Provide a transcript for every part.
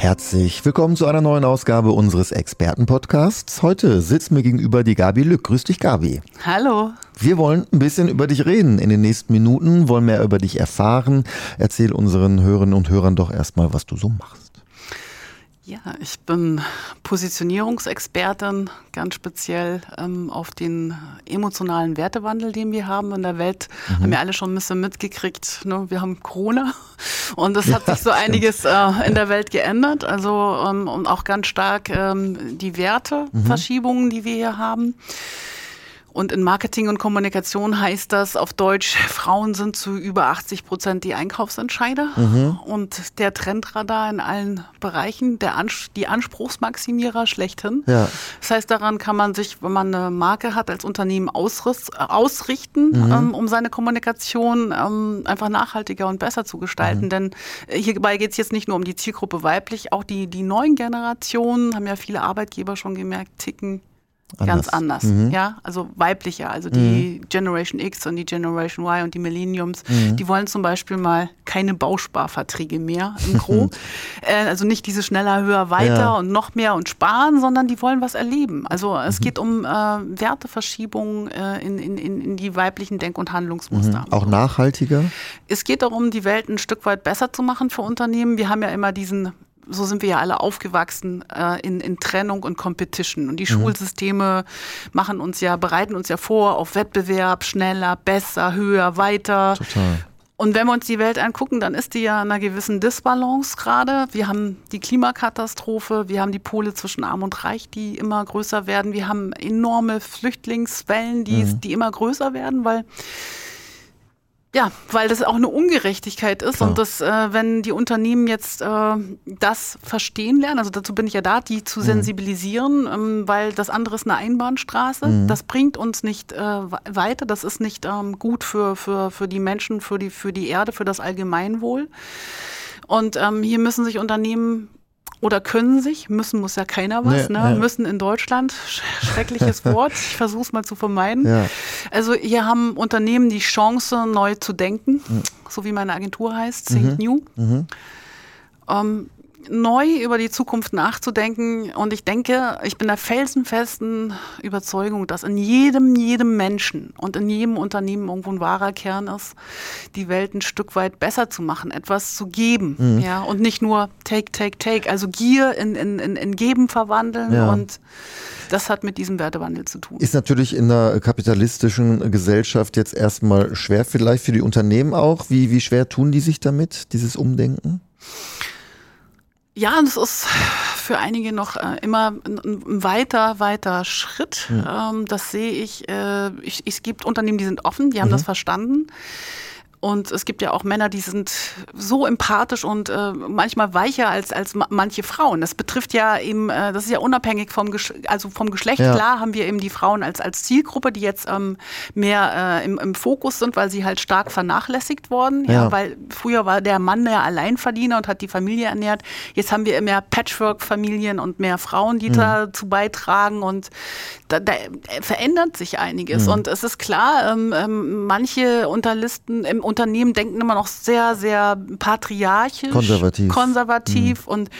Herzlich willkommen zu einer neuen Ausgabe unseres Expertenpodcasts. Heute sitzt mir gegenüber die Gabi Lück. Grüß dich, Gabi. Hallo. Wir wollen ein bisschen über dich reden. In den nächsten Minuten wollen mehr über dich erfahren. Erzähl unseren Hörerinnen und Hörern doch erstmal, was du so machst. Ja, ich bin Positionierungsexpertin, ganz speziell ähm, auf den emotionalen Wertewandel, den wir haben in der Welt. Mhm. Haben wir alle schon ein bisschen mitgekriegt. Ne? Wir haben Corona und es hat sich so einiges äh, in der Welt geändert. Also ähm, und auch ganz stark ähm, die Werteverschiebungen, mhm. die wir hier haben. Und in Marketing und Kommunikation heißt das auf Deutsch, Frauen sind zu über 80 Prozent die Einkaufsentscheider. Mhm. Und der Trendradar in allen Bereichen, der Ans die Anspruchsmaximierer schlechthin. Ja. Das heißt, daran kann man sich, wenn man eine Marke hat, als Unternehmen ausrichten, mhm. ähm, um seine Kommunikation ähm, einfach nachhaltiger und besser zu gestalten. Mhm. Denn hierbei geht es jetzt nicht nur um die Zielgruppe weiblich, auch die, die neuen Generationen, haben ja viele Arbeitgeber schon gemerkt, ticken Anders. Ganz anders, mhm. ja, also weiblicher, also die mhm. Generation X und die Generation Y und die Millenniums, mhm. die wollen zum Beispiel mal keine Bausparverträge mehr im Gro, äh, also nicht diese schneller, höher, weiter ja. und noch mehr und sparen, sondern die wollen was erleben. Also es mhm. geht um äh, Werteverschiebungen äh, in, in, in die weiblichen Denk- und Handlungsmuster. Mhm. Auch nachhaltiger? Es geht darum, die Welt ein Stück weit besser zu machen für Unternehmen. Wir haben ja immer diesen so sind wir ja alle aufgewachsen äh, in, in Trennung und Competition. Und die mhm. Schulsysteme machen uns ja, bereiten uns ja vor auf Wettbewerb, schneller, besser, höher, weiter. Total. Und wenn wir uns die Welt angucken, dann ist die ja in einer gewissen Disbalance gerade. Wir haben die Klimakatastrophe, wir haben die Pole zwischen Arm und Reich, die immer größer werden. Wir haben enorme Flüchtlingswellen, die, mhm. die immer größer werden, weil ja, weil das auch eine Ungerechtigkeit ist Klar. und das, äh, wenn die Unternehmen jetzt äh, das verstehen lernen, also dazu bin ich ja da, die zu mhm. sensibilisieren, ähm, weil das andere ist eine Einbahnstraße. Mhm. Das bringt uns nicht äh, weiter, das ist nicht ähm, gut für, für, für die Menschen, für die, für die Erde, für das Allgemeinwohl. Und ähm, hier müssen sich Unternehmen oder können sich, müssen muss ja keiner was, nee, ne? Ja. müssen in Deutschland, schreckliches Wort, ich versuche es mal zu vermeiden. Ja. Also hier haben Unternehmen die Chance, neu zu denken, mhm. so wie meine Agentur heißt, Think mhm. New. Mhm. Ähm, neu über die Zukunft nachzudenken. Und ich denke, ich bin der felsenfesten Überzeugung, dass in jedem, jedem Menschen und in jedem Unternehmen irgendwo ein wahrer Kern ist, die Welt ein Stück weit besser zu machen, etwas zu geben. Mhm. Ja, und nicht nur take, take, take, also Gier in, in, in, in Geben verwandeln ja. und das hat mit diesem Wertewandel zu tun. Ist natürlich in einer kapitalistischen Gesellschaft jetzt erstmal schwer, vielleicht für die Unternehmen auch. Wie, wie schwer tun die sich damit, dieses Umdenken? Ja, das ist für einige noch äh, immer ein, weiter, weiter Schritt. Ja. Ähm, das sehe ich, äh, ich. Es gibt Unternehmen, die sind offen, die haben mhm. das verstanden. Und es gibt ja auch Männer, die sind so empathisch und äh, manchmal weicher als, als manche Frauen. Das betrifft ja eben, äh, das ist ja unabhängig vom, Gesch also vom Geschlecht. Ja. Klar haben wir eben die Frauen als, als Zielgruppe, die jetzt ähm, mehr äh, im, im Fokus sind, weil sie halt stark vernachlässigt wurden. Ja. ja. weil früher war der Mann der Alleinverdiener und hat die Familie ernährt. Jetzt haben wir mehr Patchwork-Familien und mehr Frauen, die mhm. dazu beitragen. Und da, da verändert sich einiges. Mhm. Und es ist klar, ähm, ähm, manche Unterlisten im Unternehmen denken immer noch sehr, sehr patriarchisch, konservativ, konservativ mhm. und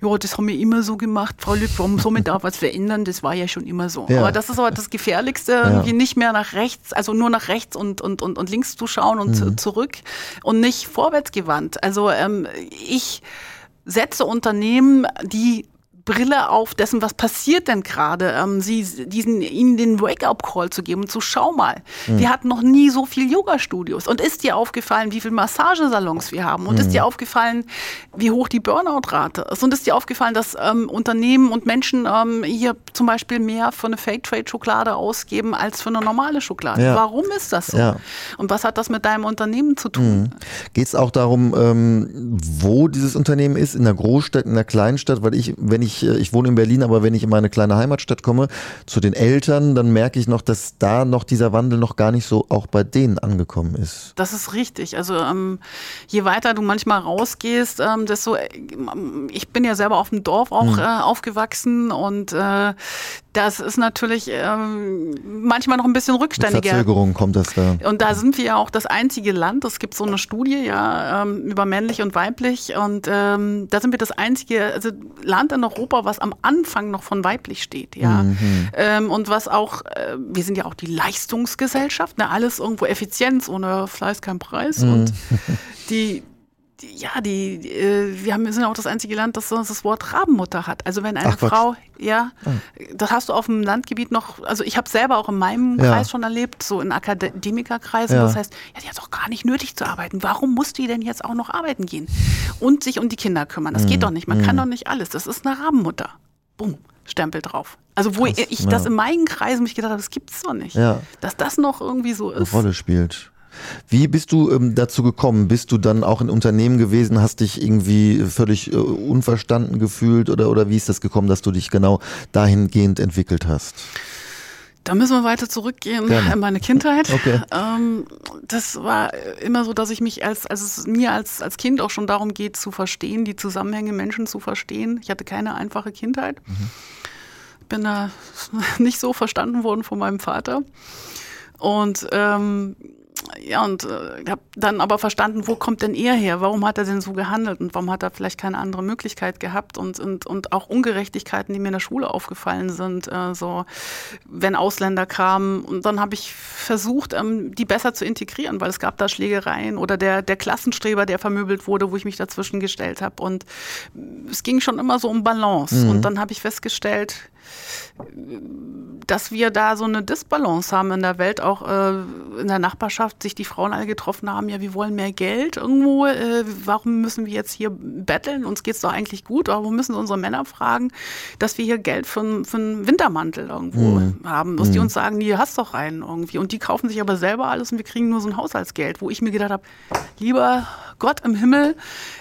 ja, das haben wir immer so gemacht, Frau Lück, warum soll man da was verändern? Das war ja schon immer so. Ja. Aber das ist aber das Gefährlichste, ja. irgendwie nicht mehr nach rechts, also nur nach rechts und, und, und, und links zu schauen und mhm. zurück und nicht vorwärtsgewandt. Also ähm, ich setze Unternehmen, die Brille auf dessen, was passiert denn gerade, ähm, sie, diesen, ihnen den Wake-up-Call zu geben und zu schau mal, mhm. wir hatten noch nie so viel Yoga-Studios und ist dir aufgefallen, wie viele Massagesalons wir haben und mhm. ist dir aufgefallen, wie hoch die Burnout-Rate ist und ist dir aufgefallen, dass ähm, Unternehmen und Menschen ähm, hier zum Beispiel mehr für eine Fake-Trade-Schokolade ausgeben als für eine normale Schokolade. Ja. Warum ist das so? Ja. Und was hat das mit deinem Unternehmen zu tun? Mhm. Geht es auch darum, ähm, wo dieses Unternehmen ist, in der Großstadt, in der Kleinstadt, weil ich, wenn ich ich, äh, ich wohne in Berlin, aber wenn ich in meine kleine Heimatstadt komme, zu den Eltern, dann merke ich noch, dass da noch dieser Wandel noch gar nicht so auch bei denen angekommen ist. Das ist richtig. Also ähm, je weiter du manchmal rausgehst, ähm, desto, äh, ich bin ja selber auf dem Dorf auch mhm. äh, aufgewachsen und äh, das ist natürlich ähm, manchmal noch ein bisschen rückständiger. Mit Verzögerung kommt das da. Und da sind wir ja auch das einzige Land. Es gibt so eine Studie ja ähm, über männlich und weiblich und ähm, da sind wir das einzige also Land in Europa, was am Anfang noch von weiblich steht, ja. Mhm. Ähm, und was auch, äh, wir sind ja auch die Leistungsgesellschaft, ne? alles irgendwo Effizienz, ohne Fleiß kein Preis. Mhm. Und die ja, die, äh, wir, haben, wir sind auch das einzige Land, das das Wort Rabenmutter hat. Also wenn eine Ach, Frau, ja, ah. das hast du auf dem Landgebiet noch, also ich habe selber auch in meinem ja. Kreis schon erlebt, so in Akademikerkreisen. Ja. Das heißt, ja, die hat doch gar nicht nötig zu arbeiten. Warum muss die denn jetzt auch noch arbeiten gehen? Und sich um die Kinder kümmern. Das mhm. geht doch nicht. Man mhm. kann doch nicht alles. Das ist eine Rabenmutter. Bumm. Stempel drauf. Also wo Krass, ich ja. das in meinen Kreisen mich gedacht habe, das gibt es doch nicht. Ja. Dass das noch irgendwie so ist. Eine Rolle spielt. Wie bist du ähm, dazu gekommen? Bist du dann auch in Unternehmen gewesen, hast dich irgendwie völlig äh, unverstanden gefühlt oder, oder wie ist das gekommen, dass du dich genau dahingehend entwickelt hast? Da müssen wir weiter zurückgehen Gerne. in meine Kindheit. Okay. Ähm, das war immer so, dass ich mich als, als es mir als, als Kind auch schon darum geht, zu verstehen, die Zusammenhänge Menschen zu verstehen. Ich hatte keine einfache Kindheit. Mhm. Bin da nicht so verstanden worden von meinem Vater. Und ähm, ja, und äh, habe dann aber verstanden, wo kommt denn er her? Warum hat er denn so gehandelt und warum hat er vielleicht keine andere Möglichkeit gehabt? Und, und, und auch Ungerechtigkeiten, die mir in der Schule aufgefallen sind, äh, so wenn Ausländer kamen. Und dann habe ich versucht, ähm, die besser zu integrieren, weil es gab da Schlägereien oder der, der Klassenstreber, der vermöbelt wurde, wo ich mich dazwischen gestellt habe. Und es ging schon immer so um Balance. Mhm. Und dann habe ich festgestellt, dass wir da so eine Disbalance haben in der Welt, auch äh, in der Nachbarschaft, sich die Frauen alle getroffen haben, ja, wir wollen mehr Geld irgendwo, äh, warum müssen wir jetzt hier betteln, uns geht es doch eigentlich gut, aber wir müssen unsere Männer fragen, dass wir hier Geld für, für einen Wintermantel irgendwo mhm. haben, dass mhm. die uns sagen, die hast doch einen irgendwie und die kaufen sich aber selber alles und wir kriegen nur so ein Haushaltsgeld, wo ich mir gedacht habe, lieber Gott im Himmel,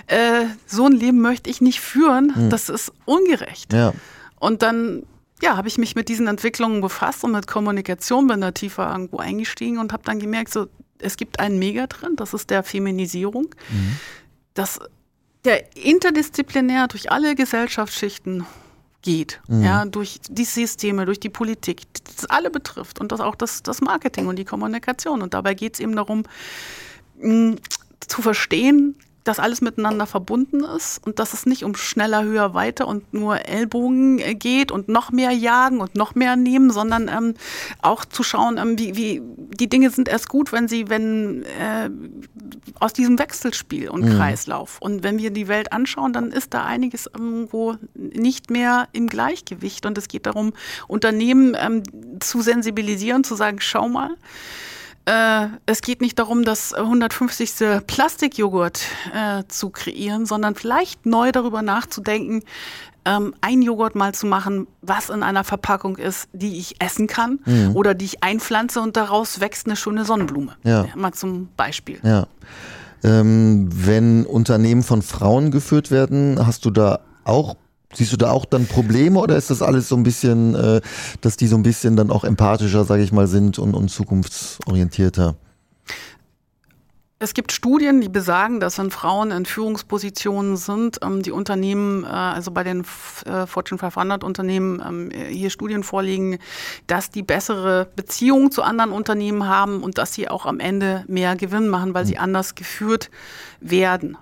äh, so ein Leben möchte ich nicht führen, mhm. das ist ungerecht. Ja. Und dann ja, habe ich mich mit diesen Entwicklungen befasst und mit Kommunikation bin da tiefer irgendwo eingestiegen und habe dann gemerkt, so, es gibt einen Megatrend, das ist der Feminisierung, mhm. dass der interdisziplinär durch alle Gesellschaftsschichten geht, mhm. ja, durch die Systeme, durch die Politik, das alle betrifft und das auch das, das Marketing und die Kommunikation. Und dabei geht es eben darum, mh, zu verstehen, dass alles miteinander verbunden ist und dass es nicht um schneller, höher, weiter und nur Ellbogen äh, geht und noch mehr jagen und noch mehr nehmen, sondern ähm, auch zu schauen, ähm, wie, wie die Dinge sind erst gut, wenn sie, wenn äh, aus diesem Wechselspiel und mhm. Kreislauf. Und wenn wir die Welt anschauen, dann ist da einiges irgendwo nicht mehr im Gleichgewicht. Und es geht darum, Unternehmen ähm, zu sensibilisieren, zu sagen, schau mal, äh, es geht nicht darum, das 150. Plastikjoghurt äh, zu kreieren, sondern vielleicht neu darüber nachzudenken, ähm, ein Joghurt mal zu machen, was in einer Verpackung ist, die ich essen kann mhm. oder die ich einpflanze und daraus wächst eine schöne Sonnenblume. Ja. ja mal zum Beispiel. Ja. Ähm, wenn Unternehmen von Frauen geführt werden, hast du da auch Siehst du da auch dann Probleme oder ist das alles so ein bisschen, äh, dass die so ein bisschen dann auch empathischer, sage ich mal, sind und, und zukunftsorientierter? Es gibt Studien, die besagen, dass wenn Frauen in Führungspositionen sind, ähm, die Unternehmen, äh, also bei den äh, Fortune 500 Unternehmen, ähm, hier Studien vorliegen, dass die bessere Beziehungen zu anderen Unternehmen haben und dass sie auch am Ende mehr Gewinn machen, weil sie hm. anders geführt werden.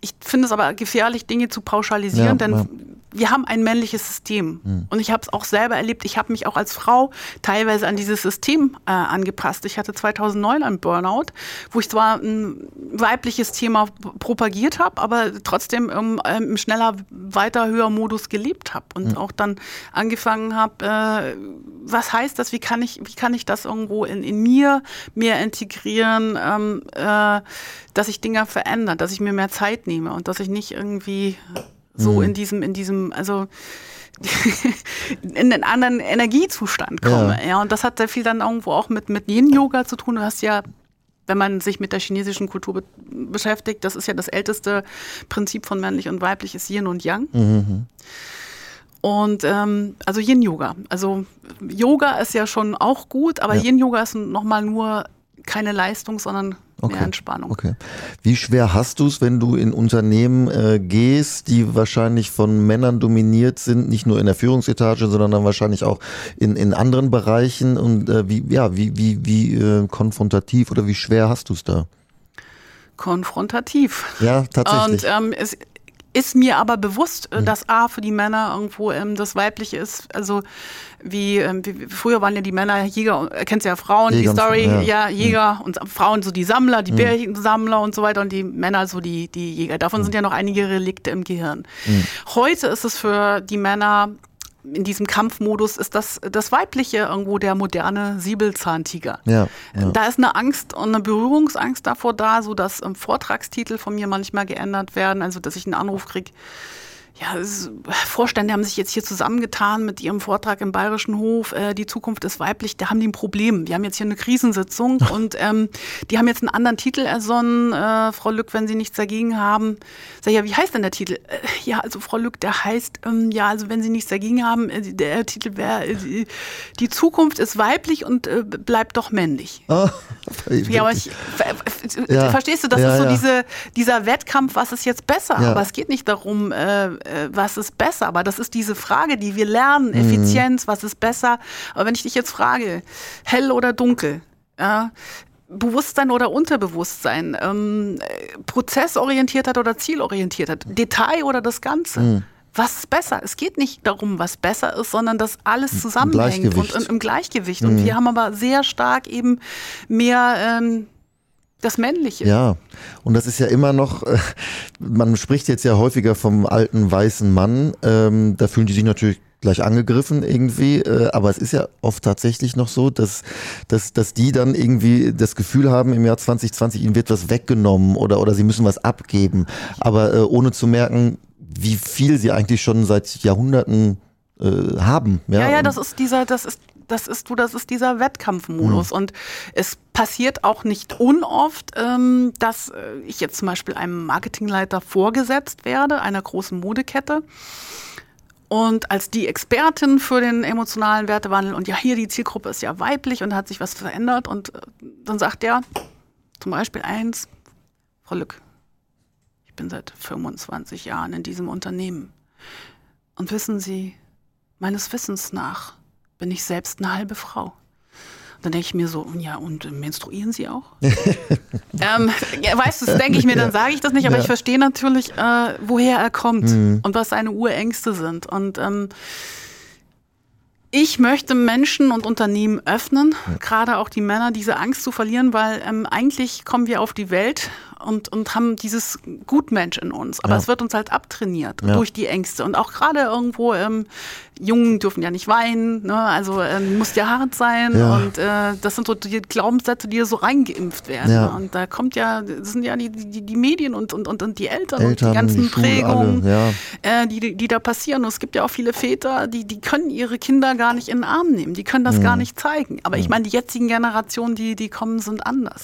Ich finde es aber gefährlich, Dinge zu pauschalisieren, ja, denn wir haben ein männliches System. Mhm. Und ich habe es auch selber erlebt. Ich habe mich auch als Frau teilweise an dieses System äh, angepasst. Ich hatte 2009 einen Burnout, wo ich zwar ein weibliches Thema propagiert habe, aber trotzdem im, im schneller, weiter, höher Modus gelebt habe und mhm. auch dann angefangen habe, äh, was heißt das? Wie kann ich, wie kann ich das irgendwo in, in mir mehr integrieren, ähm, äh, dass ich Dinge verändere, dass ich mir mehr Zeit nehme und dass ich nicht irgendwie so mhm. in diesem, in diesem, also in einen anderen Energiezustand komme. Ja. ja. und das hat sehr viel dann irgendwo auch mit, mit Yin-Yoga zu tun. Du hast ja wenn man sich mit der chinesischen Kultur be beschäftigt, das ist ja das älteste Prinzip von männlich und weiblich, ist Yin und Yang. Mhm. Und ähm, also Yin Yoga. Also Yoga ist ja schon auch gut, aber ja. Yin Yoga ist nochmal nur keine Leistung, sondern okay. mehr Entspannung. Okay. Wie schwer hast du es, wenn du in Unternehmen äh, gehst, die wahrscheinlich von Männern dominiert sind, nicht nur in der Führungsetage, sondern dann wahrscheinlich auch in, in anderen Bereichen? Und äh, wie, ja, wie, wie, wie äh, konfrontativ oder wie schwer hast du es da? konfrontativ. Ja, tatsächlich. Und ähm, es, ist mir aber bewusst, mhm. dass A für die Männer irgendwo ähm, das Weibliche ist. Also wie, ähm, wie, früher waren ja die Männer Jäger, kennst ja Frauen, Jäger die Story, ja, ja Jäger mhm. und Frauen so die Sammler, die mhm. Bärchensammler und so weiter und die Männer so die, die Jäger. Davon mhm. sind ja noch einige Relikte im Gehirn. Mhm. Heute ist es für die Männer in diesem Kampfmodus ist das das Weibliche irgendwo der moderne Siebelzahntiger. Ja, ja. Da ist eine Angst und eine Berührungsangst davor da, so dass ähm, Vortragstitel von mir manchmal geändert werden, also dass ich einen Anruf kriege ja, Vorstände haben sich jetzt hier zusammengetan mit ihrem Vortrag im Bayerischen Hof, äh, die Zukunft ist weiblich, da haben die ein Problem. Wir haben jetzt hier eine Krisensitzung und ähm, die haben jetzt einen anderen Titel ersonnen, äh, Frau Lück, wenn Sie nichts dagegen haben. Sag ich, ja, wie heißt denn der Titel? Äh, ja, also Frau Lück, der heißt, ähm, ja, also wenn Sie nichts dagegen haben, äh, der Titel wäre, äh, die Zukunft ist weiblich und äh, bleibt doch männlich. Oh, ja, aber ich, ja. verstehst du, das ja, ist so ja. diese, dieser Wettkampf, was ist jetzt besser? Aber es geht nicht darum, äh, äh, was ist besser? Aber das ist diese Frage, die wir lernen, mhm. Effizienz, was ist besser? Aber wenn ich dich jetzt frage, hell oder dunkel, ja, Bewusstsein oder Unterbewusstsein, ähm, Prozessorientiertheit oder Zielorientiertheit, Detail oder das Ganze. Mhm. Was ist besser? Es geht nicht darum, was besser ist, sondern dass alles zusammenhängt und, und, im Gleichgewicht. Mhm. Und wir haben aber sehr stark eben mehr ähm, das Männliche. Ja, und das ist ja immer noch, äh, man spricht jetzt ja häufiger vom alten weißen Mann, ähm, da fühlen die sich natürlich gleich angegriffen irgendwie, äh, aber es ist ja oft tatsächlich noch so, dass, dass, dass die dann irgendwie das Gefühl haben, im Jahr 2020 ihnen wird was weggenommen oder, oder sie müssen was abgeben, aber äh, ohne zu merken, wie viel sie eigentlich schon seit Jahrhunderten äh, haben. Ja? ja, ja, das ist dieser, das ist das ist du, das ist dieser Wettkampfmodus. Mhm. Und es passiert auch nicht unoft, ähm, dass äh, ich jetzt zum Beispiel einem Marketingleiter vorgesetzt werde, einer großen Modekette. Und als die Expertin für den emotionalen Wertewandel und ja, hier die Zielgruppe ist ja weiblich und hat sich was verändert und äh, dann sagt er zum Beispiel eins, Frau Lück, ich bin seit 25 Jahren in diesem Unternehmen. Und wissen Sie, meines Wissens nach bin ich selbst eine halbe Frau. Dann denke ich mir so, ja, und menstruieren Sie auch? ähm, ja, weißt du, das denke ich mir, dann sage ich das nicht, aber ja. ich verstehe natürlich, äh, woher er kommt mhm. und was seine Urängste sind. Und ähm, ich möchte Menschen und Unternehmen öffnen, ja. gerade auch die Männer, diese Angst zu verlieren, weil ähm, eigentlich kommen wir auf die Welt und, und haben dieses Gutmensch in uns. Aber ja. es wird uns halt abtrainiert ja. durch die Ängste. Und auch gerade irgendwo, ähm, Jungen dürfen ja nicht weinen, ne? also ähm, muss ja hart sein. Ja. Und äh, das sind so die Glaubenssätze, die so reingeimpft werden. Ja. Und da kommt ja, das sind ja die, die, die Medien und, und, und, und die Eltern, Eltern, und die ganzen die Prägungen, äh, die, die da passieren. Und es gibt ja auch viele Väter, die, die können ihre Kinder gar nicht in den Arm nehmen. Die können das gar nicht zeigen. Aber ich meine, die jetzigen Generationen, die, die kommen, sind anders.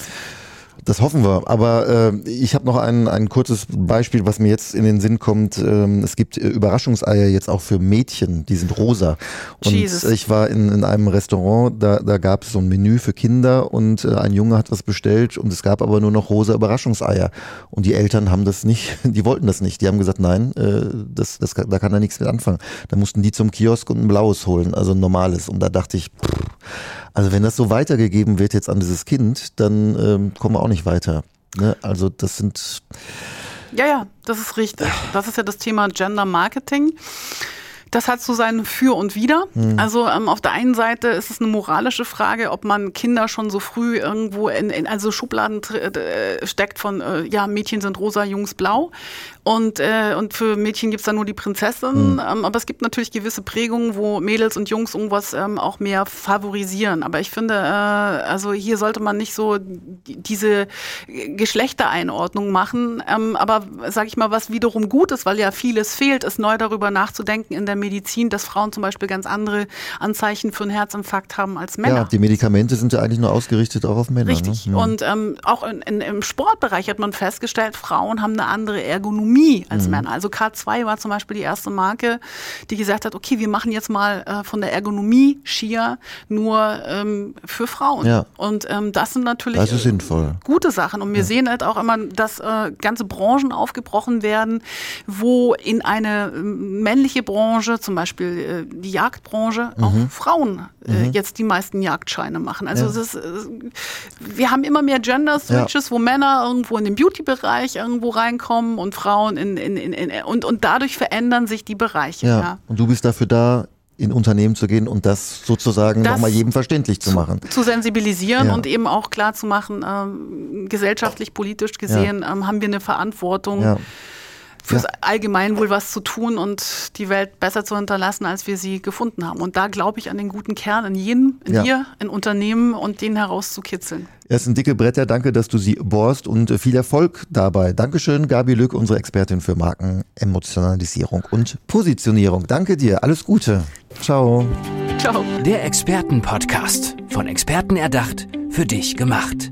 Das hoffen wir. Aber äh, ich habe noch ein, ein kurzes Beispiel, was mir jetzt in den Sinn kommt. Ähm, es gibt äh, Überraschungseier jetzt auch für Mädchen, die sind rosa. Und Jesus. ich war in, in einem Restaurant, da, da gab es so ein Menü für Kinder und äh, ein Junge hat was bestellt und es gab aber nur noch rosa Überraschungseier. Und die Eltern haben das nicht, die wollten das nicht. Die haben gesagt, nein, äh, das, das, da kann er nichts mit anfangen. Da mussten die zum Kiosk und ein blaues holen, also ein normales. Und da dachte ich, pff, also wenn das so weitergegeben wird jetzt an dieses Kind, dann ähm, kommen wir auch nicht weiter. Ne? Also das sind. Ja, ja, das ist richtig. Das ist ja das Thema Gender Marketing. Das hat so sein Für und Wider. Mhm. Also ähm, auf der einen Seite ist es eine moralische Frage, ob man Kinder schon so früh irgendwo in, in also Schubladen äh, steckt von, äh, ja, Mädchen sind rosa, Jungs blau. Und, äh, und für Mädchen gibt's da nur die Prinzessin. Mhm. Ähm, aber es gibt natürlich gewisse Prägungen, wo Mädels und Jungs irgendwas ähm, auch mehr favorisieren. Aber ich finde, äh, also hier sollte man nicht so diese Geschlechtereinordnung machen. Ähm, aber sage ich mal, was wiederum gut ist, weil ja vieles fehlt, ist neu darüber nachzudenken in der Medizin, dass Frauen zum Beispiel ganz andere Anzeichen für einen Herzinfarkt haben als Männer. Ja, die Medikamente sind ja eigentlich nur ausgerichtet auch auf Männer. Richtig. Ne? Und ähm, auch in, in, im Sportbereich hat man festgestellt, Frauen haben eine andere Ergonomie als mhm. Männer. Also K2 war zum Beispiel die erste Marke, die gesagt hat, okay, wir machen jetzt mal äh, von der Ergonomie Skier nur ähm, für Frauen. Ja. Und ähm, das sind natürlich das ist sinnvoll. gute Sachen. Und wir ja. sehen halt auch immer, dass äh, ganze Branchen aufgebrochen werden, wo in eine ähm, männliche Branche, zum Beispiel äh, die Jagdbranche, mhm. auch Frauen äh, mhm. jetzt die meisten Jagdscheine machen. Also ja. ist, äh, wir haben immer mehr Gender-Switches, ja. wo Männer irgendwo in den Beauty-Bereich irgendwo reinkommen und Frauen in, in, in, in, und, und dadurch verändern sich die Bereiche. Ja. ja. Und du bist dafür da, in Unternehmen zu gehen und das sozusagen nochmal jedem verständlich zu, zu, machen. Zu sensibilisieren ja. und eben auch klar zu machen, ähm, gesellschaftlich, politisch gesehen ja. ähm, haben wir eine Verantwortung. Ja fürs ja. Allgemeinwohl was zu tun und die Welt besser zu hinterlassen, als wir sie gefunden haben. Und da glaube ich an den guten Kern in jedem, in ja. dir, in Unternehmen und den herauszukitzeln. Es sind dicke Bretter. Danke, dass du sie bohrst und viel Erfolg dabei. Dankeschön, Gabi Lück, unsere Expertin für Markenemotionalisierung und Positionierung. Danke dir. Alles Gute. Ciao. Ciao. Der Expertenpodcast. Von Experten erdacht, für dich gemacht.